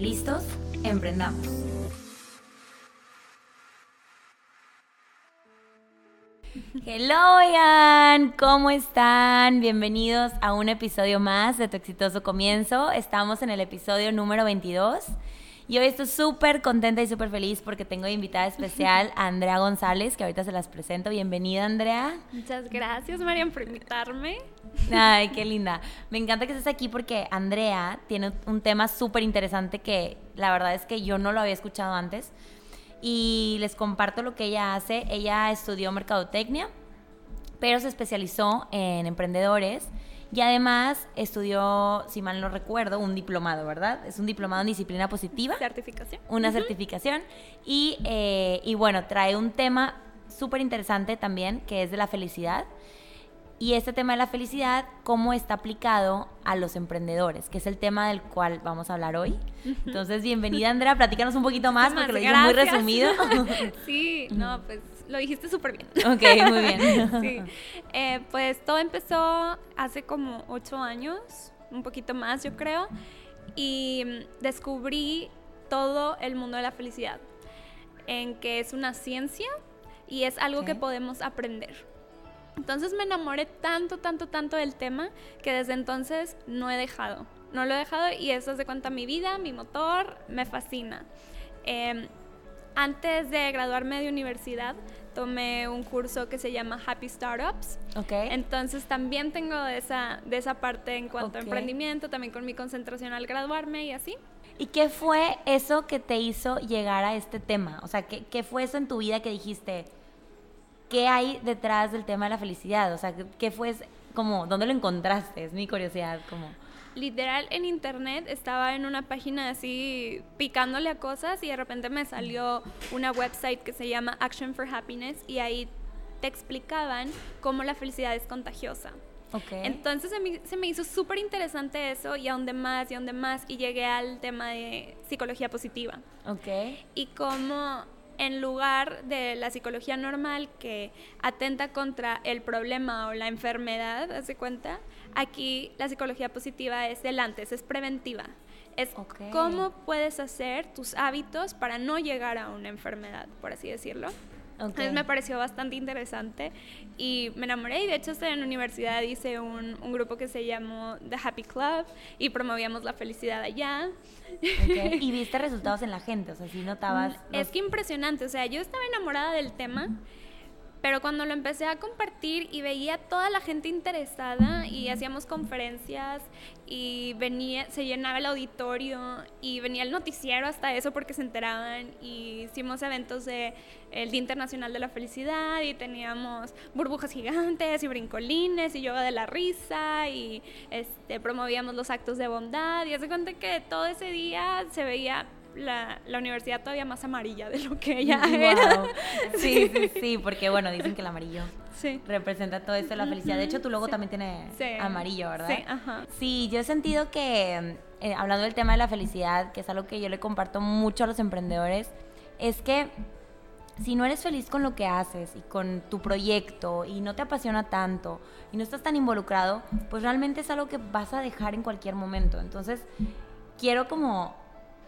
¿Listos? Emprendamos. Hello, Ian, ¿cómo están? Bienvenidos a un episodio más de Tu Exitoso Comienzo. Estamos en el episodio número 22 y hoy estoy súper contenta y súper feliz porque tengo de invitada especial a Andrea González, que ahorita se las presento. Bienvenida, Andrea. Muchas gracias, Marian, por invitarme. Ay, qué linda. Me encanta que estés aquí porque Andrea tiene un tema súper interesante que la verdad es que yo no lo había escuchado antes. Y les comparto lo que ella hace. Ella estudió mercadotecnia, pero se especializó en emprendedores. Y además estudió, si mal no recuerdo, un diplomado, ¿verdad? Es un diplomado en disciplina positiva. Certificación. Una certificación. Y, eh, y bueno, trae un tema súper interesante también, que es de la felicidad y este tema de la felicidad, cómo está aplicado a los emprendedores, que es el tema del cual vamos a hablar hoy. Entonces, bienvenida Andrea, platícanos un poquito más porque lo hice muy resumido. sí, no, pues lo dijiste súper bien. Ok, muy bien. sí. Eh, pues todo empezó hace como ocho años, un poquito más yo creo, y descubrí todo el mundo de la felicidad, en que es una ciencia y es algo que podemos aprender. Entonces me enamoré tanto, tanto, tanto del tema que desde entonces no he dejado. No lo he dejado y eso es de cuenta mi vida, mi motor, me fascina. Em, antes de graduarme de universidad, tomé un curso que se llama Happy Startups. Okay. Entonces también tengo de esa, de esa parte en cuanto a emprendimiento, también con mi concentración al graduarme y así. ¿Y qué fue eso que te hizo llegar a este tema? O sea, ¿qué, qué fue eso en tu vida que dijiste, ¿qué hay detrás del tema de la felicidad? O sea, ¿qué fue como, dónde lo encontraste? Es mi curiosidad, como... Literal, en internet estaba en una página así picándole a cosas y de repente me salió una website que se llama Action for Happiness y ahí te explicaban cómo la felicidad es contagiosa. Okay. Entonces se me, se me hizo súper interesante eso y a donde más y a donde más y llegué al tema de psicología positiva. Ok. Y cómo en lugar de la psicología normal que atenta contra el problema o la enfermedad, ¿hace cuenta? Aquí la psicología positiva es del antes, es preventiva. Es cómo puedes hacer tus hábitos para no llegar a una enfermedad, por así decirlo. Entonces me pareció bastante interesante y me enamoré y de hecho en la universidad hice un, un, grupo que se llamó The Happy Club y promovíamos la felicidad allá. Y viste resultados en la gente, o sea, si notabas... Es que impresionante, o sea, yo estaba enamorada del tema. Pero cuando lo empecé a compartir y veía toda la gente interesada y hacíamos conferencias y venía, se llenaba el auditorio y venía el noticiero hasta eso porque se enteraban y hicimos eventos de el Día Internacional de la Felicidad y teníamos burbujas gigantes y brincolines y yoga de la risa y este, promovíamos los actos de bondad y hace cuenta que todo ese día se veía la, la, universidad todavía más amarilla de lo que ella era. Sí, sí, sí, porque bueno, dicen que el amarillo representa todo esto la felicidad. De hecho, tu logo también tiene amarillo, ¿verdad? Sí, ajá. Sí, yo he sentido que, eh, hablando del tema de la felicidad, que es algo que yo le comparto mucho a los emprendedores, es que si no eres feliz con lo que haces y con tu proyecto y no te apasiona tanto y no estás tan involucrado, pues realmente es algo que vas a dejar en cualquier momento. Entonces, quiero como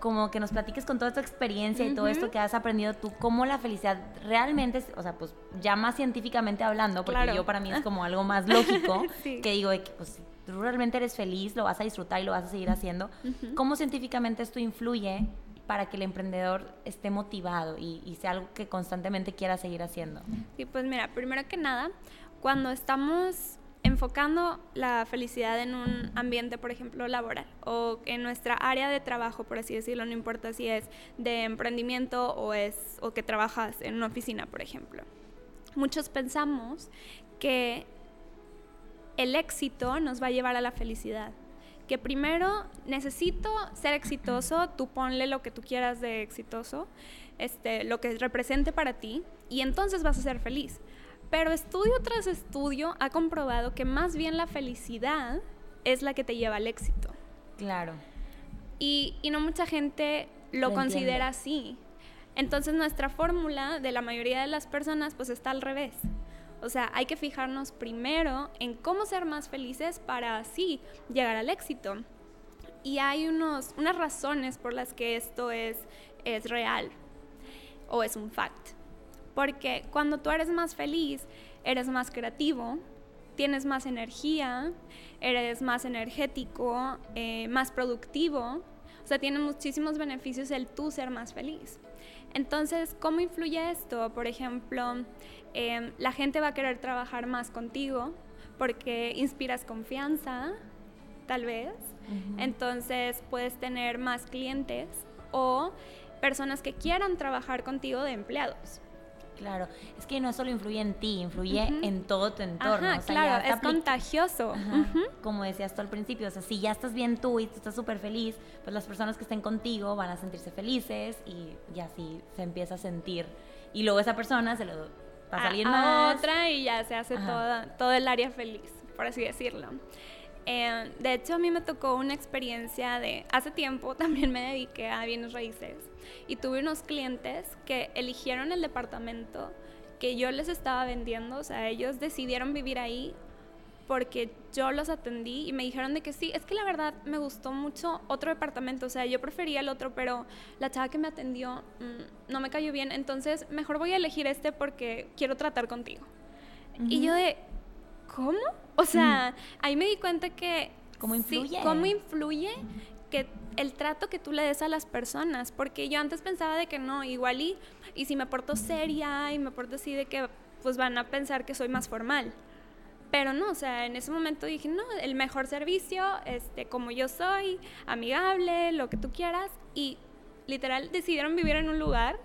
como que nos platiques con toda tu experiencia y todo esto que has aprendido tú, cómo la felicidad realmente, o sea, pues ya más científicamente hablando, porque yo para mí es como algo más lógico, que digo, que pues tú realmente eres feliz, lo vas a disfrutar y lo vas a seguir haciendo, ¿cómo científicamente esto influye para que el emprendedor esté motivado y, y sea algo que constantemente quiera seguir haciendo? Sí, pues mira, primero que nada, cuando estamos enfocando la felicidad en un ambiente, por ejemplo, laboral o en nuestra área de trabajo, por así decirlo, no importa si es de emprendimiento o es o que trabajas en una oficina, por ejemplo. Muchos pensamos que el éxito nos va a llevar a la felicidad, que primero necesito ser exitoso, tú ponle lo que tú quieras de exitoso, este, lo que represente para ti, y entonces vas a ser feliz. Pero estudio tras estudio ha comprobado que más bien la felicidad es la que te lleva al éxito. Claro. Y, no mucha gente lo, considera así. Entonces nuestra fórmula de la mayoría de las personas pues está al revés. O sea, hay que fijarnos primero en cómo ser más felices para así llegar al éxito. Y hay unos, unas razones por las que esto es, es real o es un fact. Porque cuando tú eres más feliz, eres más creativo, tienes más energía, eres más energético, eh, más productivo. O sea, tiene muchísimos beneficios el tú ser más feliz. Entonces, ¿cómo influye esto? Por ejemplo, em, la gente va a querer trabajar más contigo porque inspiras confianza, tal vez. Entonces, puedes tener más clientes o personas que quieran trabajar contigo de empleados. Claro, es que no solo influye en ti, influye en todo tu entorno. Ajá, claro, es contagioso. Como decías tú al principio, o sea, si ya estás bien tú y tú estás súper feliz, pues las personas que estén contigo van a sentirse felices y, ya así se empieza a sentir. Y luego esa persona se lo pasa a, alguien más. otra y ya se hace todo el área feliz, por así decirlo. Eh, de hecho, a mí me tocó una experiencia de, hace tiempo también me dediqué a bienes raíces y tuve unos clientes que eligieron el departamento que yo les estaba vendiendo, o sea, ellos decidieron vivir ahí porque yo los atendí y me dijeron de que sí, es que la verdad me gustó mucho otro departamento, o sea, yo prefería el otro, pero la chava que me atendió mm, no me cayó bien, entonces mejor voy a elegir este porque quiero tratar contigo. Y yo de, ¿cómo? O sea, ahí me di cuenta que... ¿Cómo influye? ¿Cómo influye que el trato que tú le des a las personas? Porque yo antes pensaba de que no, igual y, y si me porto seria y me porto así de que pues van a pensar que soy más formal. Pero no, o sea, en ese momento dije, no, el mejor servicio, este, como yo soy, amigable, lo que tú quieras. Y literal decidieron vivir en un lugar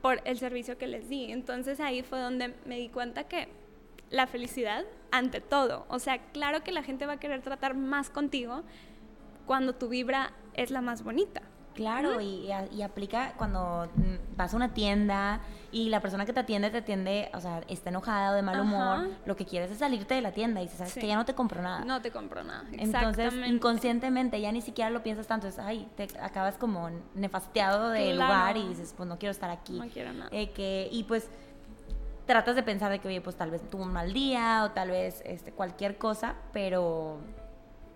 por el servicio que les di. Entonces ahí fue donde me di cuenta que la felicidad ante todo. O sea, claro que la gente va a querer tratar más contigo cuando tu vibra es la más bonita. Claro, y, aplica cuando mm, vas a una tienda y la persona que te atiende te atiende, o sea, está enojada o de mal humor, lo que quieres es salirte de la tienda y sabes que ya no te compro nada. No te compro nada. Entonces, inconscientemente ya ni siquiera lo piensas tanto, es, ay, te acabas como nefasteado del lugar y dices, pues no quiero estar aquí. No quiero nada. Eh, que, y pues tratas de pensar de que, oye, pues tal vez tuvo un mal día o tal vez este, cualquier cosa, pero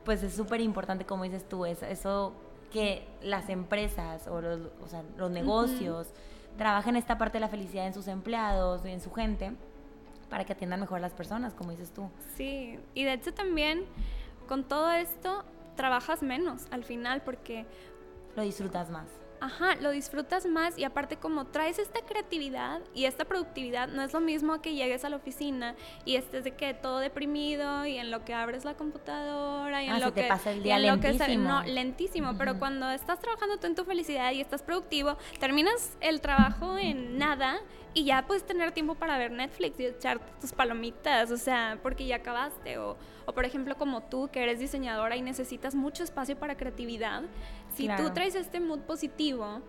pues es súper importante, como dices tú, eso, eso que las empresas o los, o sea, los negocios trabajen esta parte de la felicidad en sus empleados y en su gente para que atiendan mejor a las personas, como dices tú. Sí, y de hecho también con todo esto trabajas menos al final porque... Lo disfrutas más ajá, lo disfrutas más y aparte como traes esta creatividad y esta productividad, no es lo mismo que llegues a la oficina y estés de que todo deprimido y en lo que abres la computadora y en ah, lo que te pasa el día lentísimo. no, lentísimo, pero cuando estás trabajando tú en tu felicidad y estás productivo, terminas el trabajo en nada y ya puedes tener tiempo para ver Netflix y echar tus palomitas, o sea, porque ya acabaste. O, o por ejemplo, como tú, que eres diseñadora y necesitas mucho espacio para creatividad, si tú traes este mood positivo,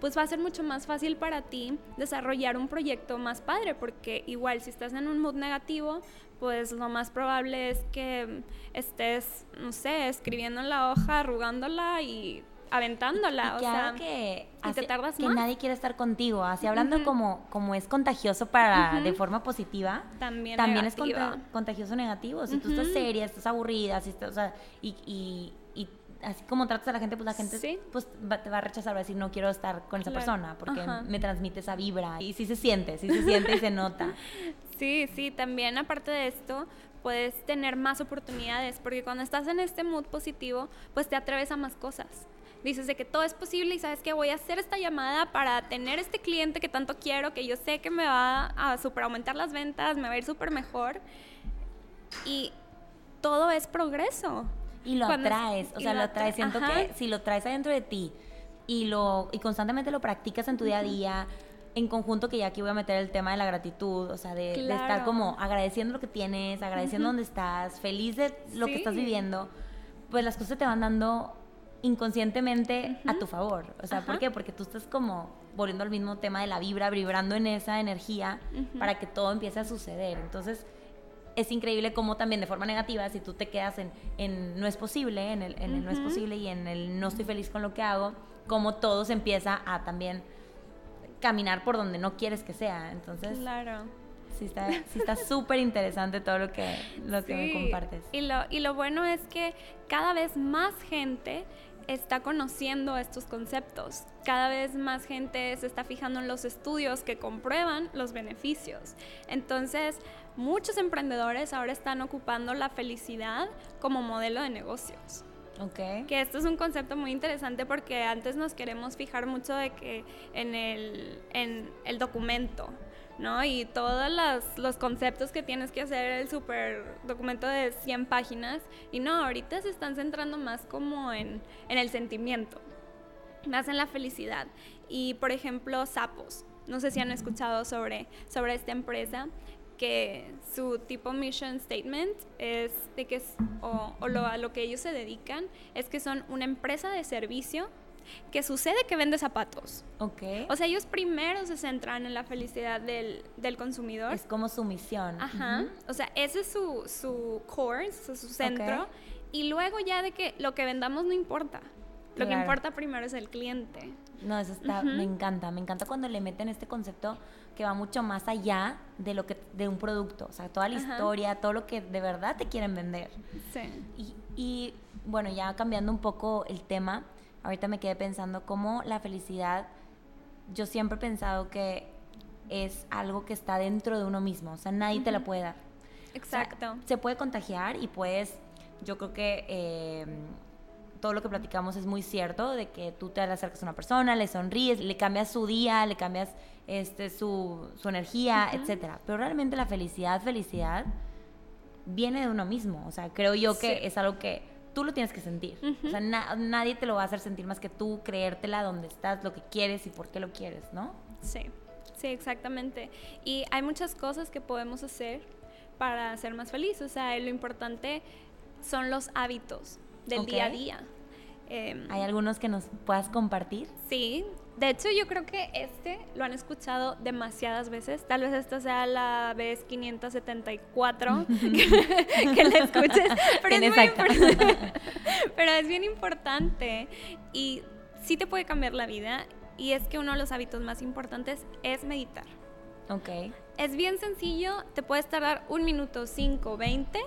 pues va a ser mucho más fácil para ti desarrollar un proyecto más padre, porque igual si estás en un mood negativo, pues lo más probable es que estés, no sé, escribiendo en la hoja, arrugándola y aventándola, o sea, que, y te tardas que nadie quiere estar contigo, así hablando como, como es contagioso para de forma positiva, también, también es contagioso negativo, si tú estás seria, estás aburrida, si estás, o sea, y, y, y, así como tratas a la gente, pues la gente pues te va a rechazar, va a decir no quiero estar con esa persona porque me transmite esa vibra y sí se siente, sí se siente y se nota. Sí, sí, también aparte de esto, puedes tener más oportunidades, porque cuando estás en este mood positivo, pues te atreves a más cosas dices de que todo es posible y sabes que voy a hacer esta llamada para tener este cliente que tanto quiero, que yo sé que me va a super aumentar las ventas, me va a ir súper mejor. Y todo es progreso. Y lo atraes, o sea, lo atraes. Siento que si lo traes adentro de ti y, lo, y constantemente lo practicas en tu día a día, en conjunto, que ya aquí voy a meter el tema de la gratitud, o sea, de, estar como agradeciendo lo que tienes, agradeciendo dónde estás, feliz de lo que estás viviendo pues las cosas te van dando inconscientemente a tu favor. O sea, ¿por qué? Porque tú estás como volviendo al mismo tema de la vibra, vibrando en esa energía para que todo empiece a suceder. Entonces, es increíble cómo también de forma negativa, si tú te quedas en, no es posible, en el, no es posible y en el no estoy feliz con lo que hago, cómo todo se empieza a también caminar por donde no quieres que sea. Entonces, claro. Sí está sí está súper interesante todo lo que, lo que me compartes. Y lo, y lo bueno es que cada vez más gente está conociendo estos conceptos. Cada vez más gente se está fijando en los estudios que comprueban los beneficios. Entonces, muchos emprendedores ahora están ocupando la felicidad como modelo de negocios. Okay. Que esto es un concepto muy interesante porque antes nos queremos fijar mucho de que en el, en el documento, ¿no? Y todos los, conceptos que tienes que hacer, el super documento de 100 páginas. Y no, ahorita se están centrando más como en, el sentimiento, más en la felicidad. Y por ejemplo, Sapos. No sé si han escuchado sobre, sobre esta empresa que su tipo mission statement es de que o, o lo, a lo que ellos se dedican es que son una empresa de servicio que sucede que vende zapatos. Ok. O sea, ellos primero se centran en la felicidad del, consumidor. Es como su misión. Ajá. O sea, ese es su, su core, su, centro. Y luego ya de que lo que vendamos no importa. Lo que importa primero es el cliente. No, eso está, me encanta, me encanta cuando le meten este concepto que va mucho más allá de lo que de un producto, o sea, toda la historia, todo lo que de verdad te quieren vender. Sí. Y, y bueno, ya cambiando un poco el tema, ahorita me quedé pensando cómo la felicidad, yo siempre he pensado que es algo que está dentro de uno mismo, o sea, nadie te la puede dar. Exacto. se puede contagiar y pues yo creo que eh, todo lo que platicamos es muy cierto, de que tú te acercas a una persona, le sonríes, le cambias su día, le cambias este, su, su energía, etcétera. Pero realmente la felicidad, felicidad, viene de uno mismo. O sea, creo yo que es algo que tú lo tienes que sentir. O sea, nadie te lo va a hacer sentir más que tú, creértela donde estás, lo que quieres y por qué lo quieres, ¿no? Sí, sí, exactamente. Y hay muchas cosas que podemos hacer para ser más felices. O sea, lo importante son los hábitos del día a día. Em, ¿Hay algunos que nos puedas compartir? Sí, de hecho yo creo que este lo han escuchado demasiadas veces, tal vez esta sea la vez 574 que, que la escuches, pero es, muy pero es bien importante y sí te puede cambiar la vida y es que uno de los hábitos más importantes es meditar. Ok. Es bien sencillo, te puedes tardar un minuto, cinco, veinte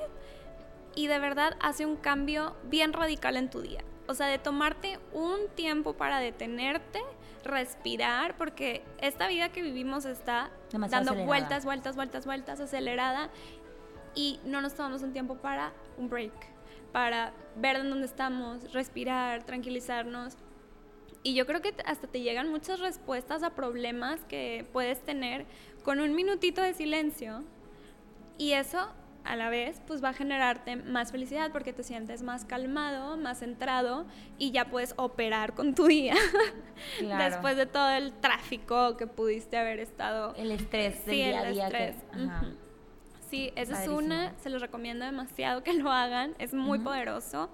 y de verdad hace un cambio bien radical en tu día. O sea, de tomarte un tiempo para detenerte, respirar, porque esta vida que vivimos está dando vueltas, vueltas, vueltas, vueltas, acelerada, y no nos tomamos un tiempo para un break, para ver en dónde estamos, respirar, tranquilizarnos. Y yo creo que hasta te llegan muchas respuestas a problemas que puedes tener con un minutito de silencio. Y eso a la vez, pues va a generarte más felicidad porque te sientes más calmado, más centrado y ya puedes operar con tu día. Después de todo el tráfico que pudiste haber estado. El estrés del día a día. Estrés. Sí, esa es una, se los recomiendo demasiado que lo hagan, es muy poderoso.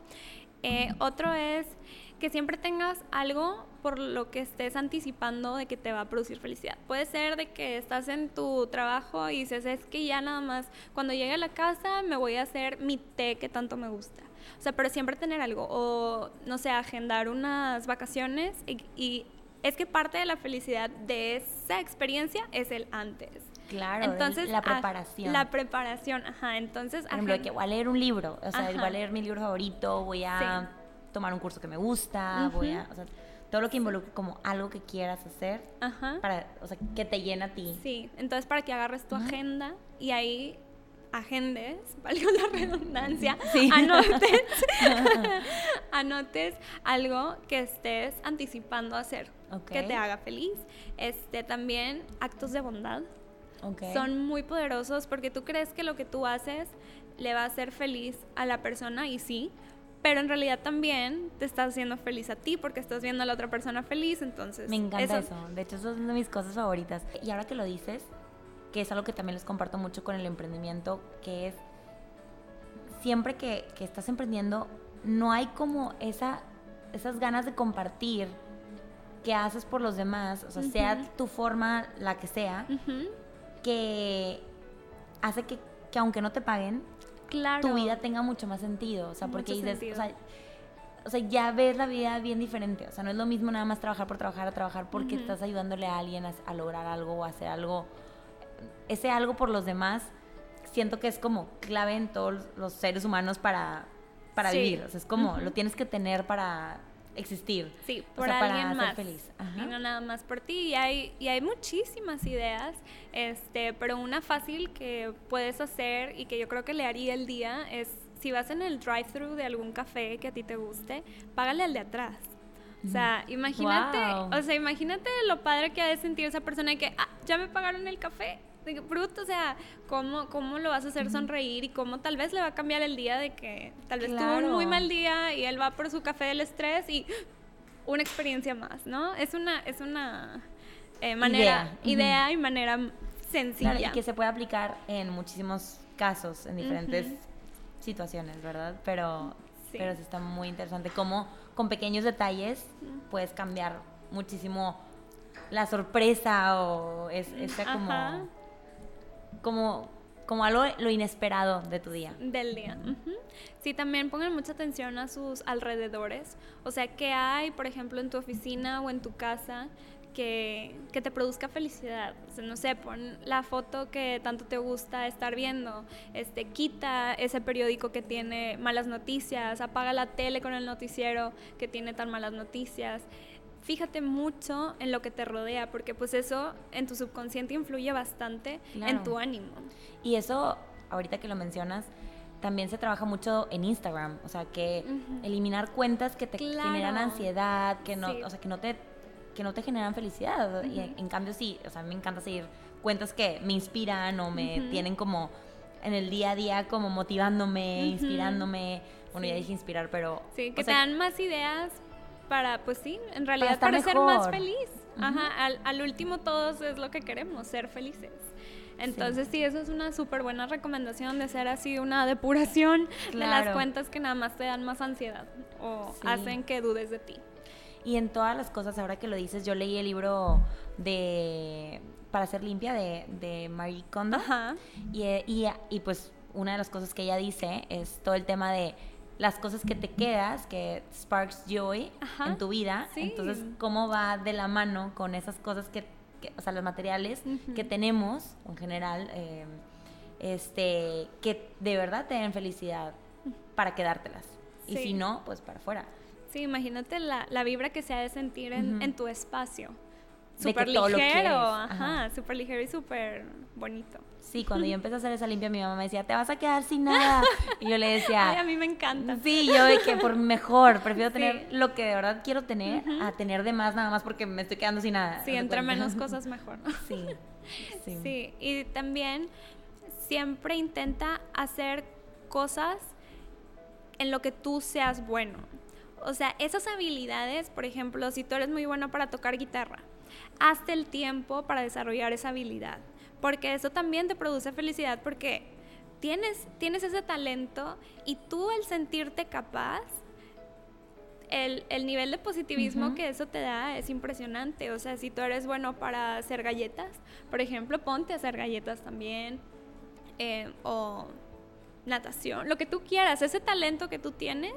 Eh, otro es que siempre tengas algo por lo que estés anticipando de que te va a producir felicidad. Puede ser de que estás en tu trabajo y dices, es que ya nada más, cuando llegue a la casa me voy a hacer mi té que tanto me gusta. O sea, pero siempre tener algo. O, no sé, agendar unas vacaciones y, es que parte de la felicidad de esa experiencia es el antes. Claro, entonces, la preparación. la preparación, ajá. Entonces, por ejemplo, que voy a leer un libro, o sea, voy a leer mi libro favorito, voy a tomar un curso que me gusta, voy a, o sea, todo lo que involucre como algo que quieras hacer, para, o sea, que te llena a ti. Sí, entonces para que agarres tu agenda y ahí agendes, valga la redundancia, anotes, anotes algo que estés anticipando hacer, que te haga feliz. Este, también actos de bondad. Son muy poderosos porque tú crees que lo que tú haces le va a hacer feliz a la persona y sí, pero en realidad también te estás haciendo feliz a ti porque estás viendo a la otra persona feliz, entonces... Me encanta eso, de hecho eso es una de mis cosas favoritas. Y ahora que lo dices, que es algo que también les comparto mucho con el emprendimiento, que es siempre que, que estás emprendiendo, no hay como esa, esas ganas de compartir que haces por los demás, o sea, sea tu forma la que sea, que hace que, que, aunque no te paguen, tu vida tenga mucho más sentido, o sea, porque dices, o sea, o sea, ya ves la vida bien diferente. O sea, no es lo mismo nada más trabajar por trabajar a trabajar porque estás ayudándole a alguien a, lograr algo o a hacer algo. Ese algo por los demás, siento que es como clave en todos los seres humanos para, para vivir. O sea, es como, lo tienes que tener para existir. Sí, por alguien más. feliz. Y no nada más por ti. Y hay, y hay muchísimas ideas, este, pero una fácil que puedes hacer y que yo creo que le haría el día es si vas en el drive-thru de algún café que a ti te guste, págale al de atrás. O sea, imagínate, o sea, imagínate lo padre que ha de sentir esa persona de que, ah, ya me pagaron el café. De que, bruto, o sea, ¿cómo, ¿cómo lo vas a hacer sonreír y cómo tal vez le va a cambiar el día de que tal vez tuvo un muy mal día y él va por su café del estrés y una experiencia más, ¿no? Es una, es una eh, manera, idea, y manera sencilla. y que se puede aplicar en muchísimos casos, en diferentes situaciones, ¿verdad? Pero sí. pero sí está muy interesante cómo con pequeños detalles puedes cambiar muchísimo la sorpresa o es, esa como como como algo lo inesperado de tu día. Del día. Sí, también pongan mucha atención a sus alrededores. O sea, ¿qué hay, por ejemplo, en tu oficina o en tu casa que, te produzca felicidad. no sé, pon la foto que tanto te gusta estar viendo, este, quita ese periódico que tiene malas noticias, apaga la tele con el noticiero que tiene tan malas noticias. Fíjate mucho en lo que te rodea, porque pues eso en tu subconsciente influye bastante en tu ánimo. Y eso, ahorita que lo mencionas, también se trabaja mucho en Instagram, o sea, que eliminar cuentas que te generan ansiedad, que no, o sea, que no te que no te generan felicidad. Y en, cambio sí, o sea, me encanta seguir cuentas que me inspiran o me tienen como en el día a día como motivándome, inspirándome. Bueno, ya dije inspirar, pero... Sí, que te dan más ideas para, pues sí, en realidad para, ser más feliz. Ajá, al, último todos es lo que queremos, ser felices. Entonces sí, eso es una súper buena recomendación de hacer así una depuración de las cuentas que nada más te dan más ansiedad o hacen que dudes de ti. Y en todas las cosas, ahora que lo dices, yo leí el libro de Para ser limpia de, de Marie Kondo. Y, y, y, pues una de las cosas que ella dice es todo el tema de las cosas que te quedas, que sparks joy en tu vida. Entonces, cómo va de la mano con esas cosas que, o sea, los materiales que tenemos en general, eh, este, que de verdad te den felicidad para quedártelas. Y si no, pues para afuera. Sí, imagínate la, la vibra que se ha de sentir en, en tu espacio. Súper ligero, ajá, súper ligero y súper bonito. Sí, cuando yo empecé a hacer esa limpia, mi mamá me decía, te vas a quedar sin nada. Y yo le decía, Ay, a mí me encanta. Sí, yo de que por mejor, prefiero tener lo que de verdad quiero tener a tener de más nada más porque me estoy quedando sin nada. Sí, entre menos cosas mejor. Sí, sí. Sí, y también siempre intenta hacer cosas en lo que tú seas bueno. O sea, esas habilidades, por ejemplo, si tú eres muy bueno para tocar guitarra, hazte el tiempo para desarrollar esa habilidad, porque eso también te produce felicidad porque tienes, tienes ese talento y tú el sentirte capaz, el, nivel de positivismo que eso te da es impresionante. O sea, si tú eres bueno para hacer galletas, por ejemplo, ponte a hacer galletas también. Eh, o natación, lo que tú quieras, ese talento que tú tienes,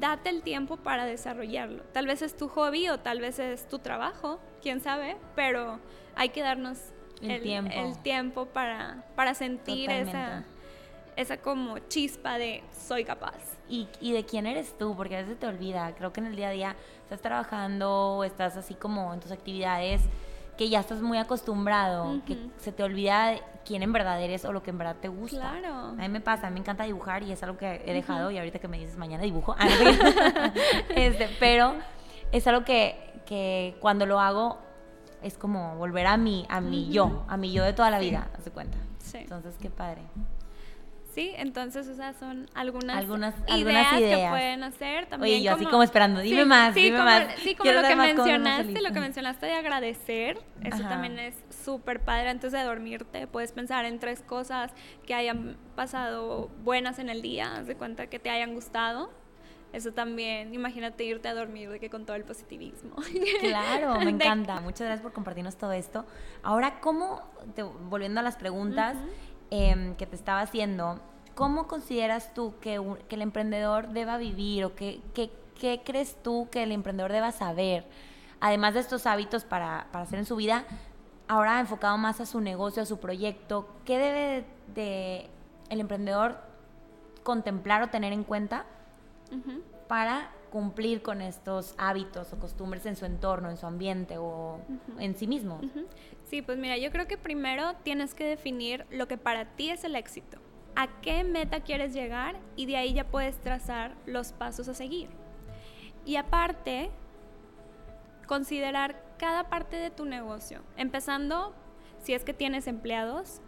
date el tiempo para desarrollarlo. Tal vez es tu hobby o tal vez es tu trabajo, quién sabe, pero hay que darnos el, tiempo. para, para sentir esa, esa como chispa de soy capaz. Y, y, de quién eres tú, porque a veces te olvida. Creo que en el día a día estás trabajando, estás así como en tus actividades que ya estás muy acostumbrado, que se te olvida quién en verdad eres o lo que en verdad te gusta. Claro. A mí me pasa, a mí me encanta dibujar y es algo que he dejado y ahorita que me dices mañana dibujo. Este, pero es algo que, que, cuando lo hago es como volver a mi, a mi yo, a mi yo de toda la vida, hace cuenta. Sí. Entonces, qué padre. Sí, entonces esas son algunas, algunas, ideas, que pueden hacer. También Oye, yo así como esperando, dime más, sí, dime como, más. Sí, como lo que mencionaste, lo que mencionaste de agradecer, eso también es súper padre. Antes de dormirte puedes pensar en tres cosas que hayan pasado buenas en el día, haz de cuenta que te hayan gustado Eso también, imagínate irte a dormir de que con todo el positivismo. Claro, me encanta. Muchas gracias por compartirnos todo esto. Ahora, ¿cómo, volviendo a las preguntas em, que te estaba haciendo, ¿cómo consideras tú que, que el emprendedor deba vivir o qué, crees tú que el emprendedor deba saber? Además de estos hábitos para, para hacer en su vida, ahora enfocado más a su negocio, a su proyecto, ¿qué debe de el emprendedor contemplar o tener en cuenta para cumplir con estos hábitos o costumbres en su entorno, en su ambiente o en sí mismo? Sí, pues mira, yo creo que primero tienes que definir lo que para ti es el éxito. ¿A qué meta quieres llegar? Y de ahí ya puedes trazar los pasos a seguir. Y aparte, considerar cada parte de tu negocio, empezando si es que tienes empleados,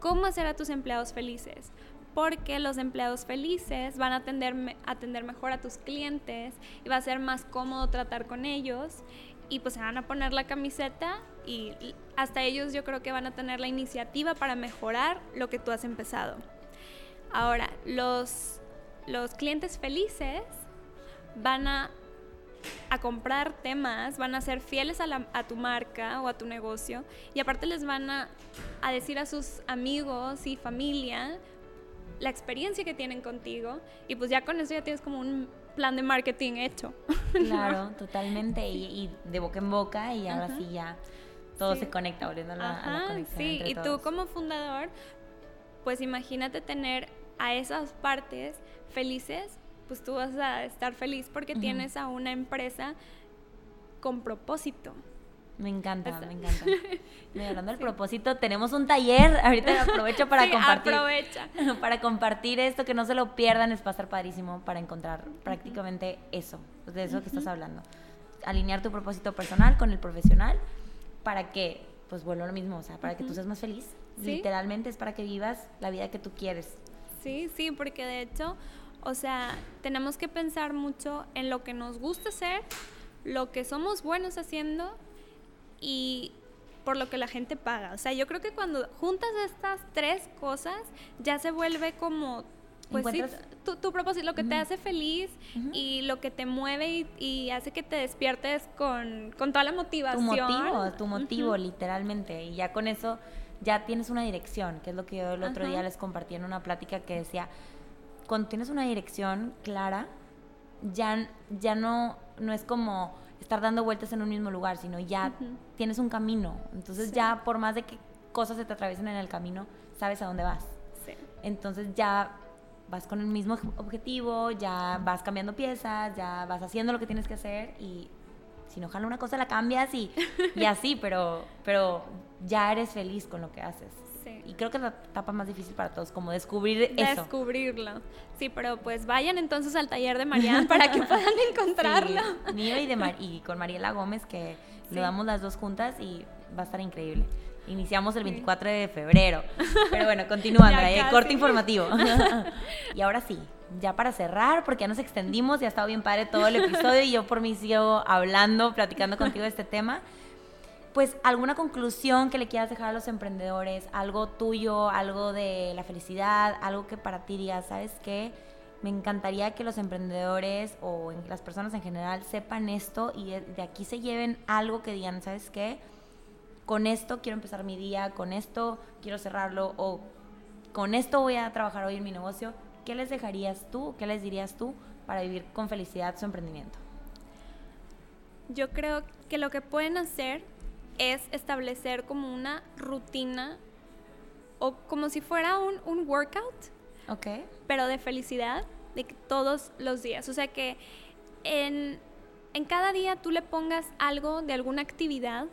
cómo hacer a tus empleados felices, porque los empleados felices van a atender, atender mejor a tus clientes y va a ser más cómodo tratar con ellos y pues se van a poner la camiseta y hasta ellos yo creo que van a tener la iniciativa para mejorar lo que tú has empezado. Ahora, los, los clientes felices van a, a comprar temas, van a ser fieles a, a, tu marca o a tu negocio y aparte les van a, a decir a sus amigos y familia la experiencia que tienen contigo y pues ya con eso ya tienes como un plan de marketing hecho. Claro, totalmente y, de boca en boca y ahora sí ya todo se conecta volviendo a la, conexión. Sí, y tú como fundador, pues imagínate tener a esas partes felices, pues tú vas a estar feliz porque tienes a una empresa con propósito. Me encanta, me encanta. Y hablando del propósito, tenemos un taller. Ahorita aprovecho para sí, compartir. Aprovecha. Para compartir esto, que no se lo pierdan, es pasar padrísimo para encontrar prácticamente eso, de eso que estás hablando. Alinear tu propósito personal con el profesional para que, pues vuelvo a lo mismo, o sea, para que tú seas más feliz. Literalmente es para que vivas la vida que tú quieres. Sí, sí, porque de hecho, o sea, tenemos que pensar mucho en lo que nos gusta hacer, lo que somos buenos haciendo y por lo que la gente paga. O sea, yo creo que cuando juntas estas tres cosas, ya se vuelve como pues sí, tu, propósito, lo que te hace feliz y lo que te mueve y, hace que te despiertes con, toda la motivación. Tu motivo, tu motivo, literalmente. Y ya con eso ya tienes una dirección, que es lo que yo el otro día les compartí en una plática que decía, cuando tienes una dirección clara, ya, ya no, no es como estar dando vueltas en un mismo lugar, sino ya tienes un camino. Entonces ya por más de que cosas se te atraviesen en el camino, sabes a dónde vas. Entonces ya vas con el mismo objetivo, ya vas cambiando piezas, ya vas haciendo lo que tienes que hacer y si no jala una cosa la cambias y, y así, pero, pero ya eres feliz con lo que haces. Y creo que es la etapa más difícil para todos, como descubrir eso. Descubrirlo. Sí, pero pues vayan entonces al taller de Mariana para que puedan encontrarlo. mío y, de y con Mariela Gómez, que lo damos las dos juntas y va a estar increíble. Iniciamos el 24 de febrero. Pero bueno, continuando, eh, corte informativo. y ahora sí, ya para cerrar, porque ya nos extendimos, ya ha estado bien padre todo el episodio y yo por mí sigo hablando, platicando contigo de este tema pues alguna conclusión que le quieras dejar a los emprendedores, algo tuyo, algo de la felicidad, algo que para ti digas, ¿sabes qué? Me encantaría que los emprendedores o las personas en general sepan esto y de aquí se lleven algo que digan, ¿sabes qué? Con esto quiero empezar mi día, con esto quiero cerrarlo o con esto voy a trabajar hoy en mi negocio. ¿Qué les dejarías tú? ¿Qué les dirías tú para vivir con felicidad su emprendimiento? Yo creo que lo que pueden hacer es establecer como una rutina o como si fuera un, un workout, okay. pero de felicidad, de todos los días. O sea que en, en cada día tú le pongas algo de alguna actividad,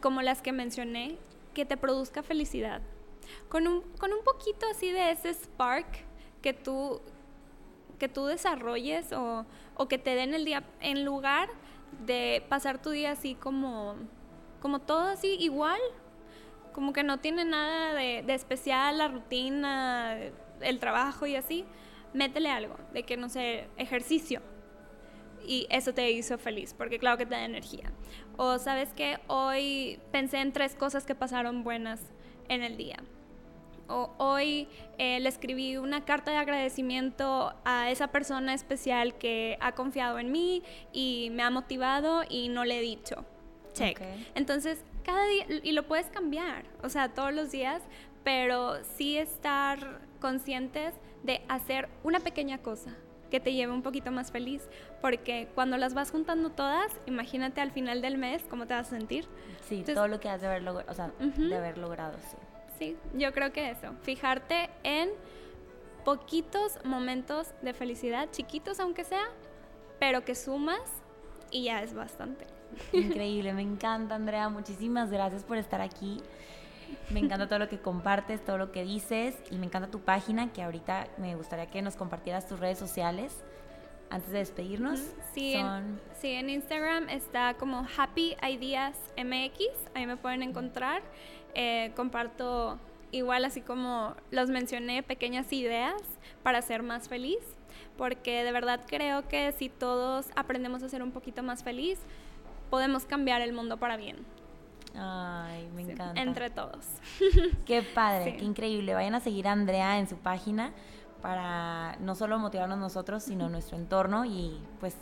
como las que mencioné, que te produzca felicidad. Con un, con un poquito así de ese spark que tú, que tú desarrolles o, o que te den el día, en lugar de pasar tu día así como como todo así igual, como que no tiene nada de, especial la rutina, el trabajo y así, métele algo, de que no sé, ejercicio. Y eso te hizo feliz, porque claro que te da energía. O sabes que hoy pensé en tres cosas que pasaron buenas en el día. hoy eh, le escribí una carta de agradecimiento a esa persona especial que ha confiado en mí y me ha motivado y no le he dicho. Check. Entonces, cada día, y lo puedes cambiar, o sea, todos los días, pero sí estar conscientes de hacer una pequeña cosa que te lleve un poquito más feliz, porque cuando las vas juntando todas, imagínate al final del mes cómo te vas a sentir. Sí, todo lo que has de haber, o sea, de haber logrado, sí. Sí, yo creo que eso, fijarte en poquitos momentos de felicidad, chiquitos aunque sea, pero que sumas y ya es bastante. Increíble, me encanta Andrea, muchísimas gracias por estar aquí. Me encanta todo lo que compartes, todo lo que dices y me encanta tu página que ahorita me gustaría que nos compartieras tus redes sociales antes de despedirnos. Sí, en, sí, en Instagram está como Happy Ideas MX, ahí me pueden encontrar. Eh, comparto igual así como los mencioné, pequeñas ideas para ser más feliz, porque de verdad creo que si todos aprendemos a ser un poquito más feliz, podemos cambiar el mundo para bien. Ay, me encanta. Entre todos. Qué padre, qué increíble. Vayan a seguir a Andrea en su página para no solo motivarnos nosotros, sino nuestro entorno y pues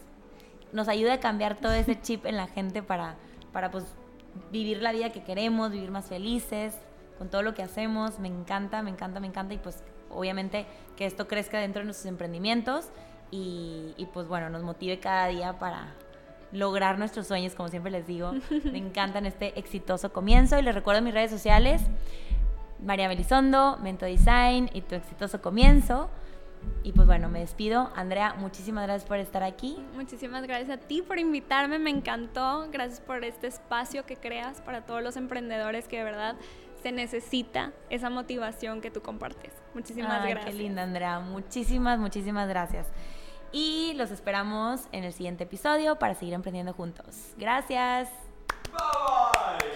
nos ayuda a cambiar todo ese chip en la gente para, para pues vivir la vida que queremos, vivir más felices con todo lo que hacemos. Me encanta, me encanta, me encanta y pues obviamente que esto crezca dentro de nuestros emprendimientos y, y pues bueno, nos motive cada día para, lograr nuestros sueños, como siempre les digo. Me encantan este exitoso comienzo y les recuerdo mis redes sociales, María Melisondo, Mento Design y tu exitoso comienzo. Y pues bueno, me despido. Andrea, muchísimas gracias por estar aquí. Muchísimas gracias a ti por invitarme, me encantó. Gracias por este espacio que creas para todos los emprendedores que de verdad se necesita esa motivación que tú compartes. Muchísimas gracias. Qué linda, Andrea. Muchísimas, muchísimas gracias y los esperamos en el siguiente episodio para seguir emprendiendo juntos. Gracias. Bye.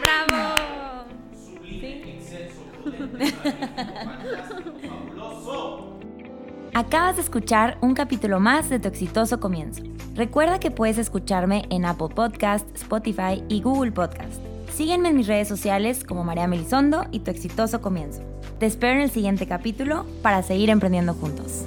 Bravo. Acabas de escuchar un capítulo más de Tu exitoso comienzo. Recuerda que puedes escucharme en Apple Podcast, Spotify y Google Podcast. Sígueme en mis redes sociales como María Melisondo y Tu exitoso comienzo. Te espero en el siguiente capítulo para seguir emprendiendo juntos.